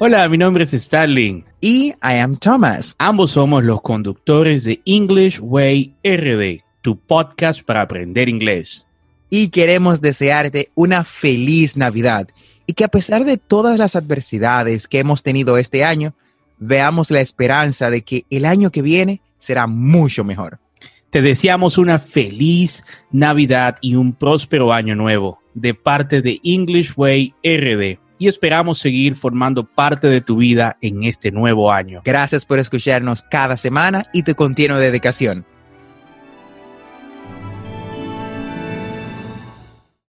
Hola, mi nombre es Starling. Y I am Thomas. Ambos somos los conductores de English Way RD, tu podcast para aprender inglés. Y queremos desearte una feliz Navidad y que a pesar de todas las adversidades que hemos tenido este año, veamos la esperanza de que el año que viene será mucho mejor. Te deseamos una feliz Navidad y un próspero año nuevo de parte de English Way RD y esperamos seguir formando parte de tu vida en este nuevo año. Gracias por escucharnos cada semana y tu continua dedicación.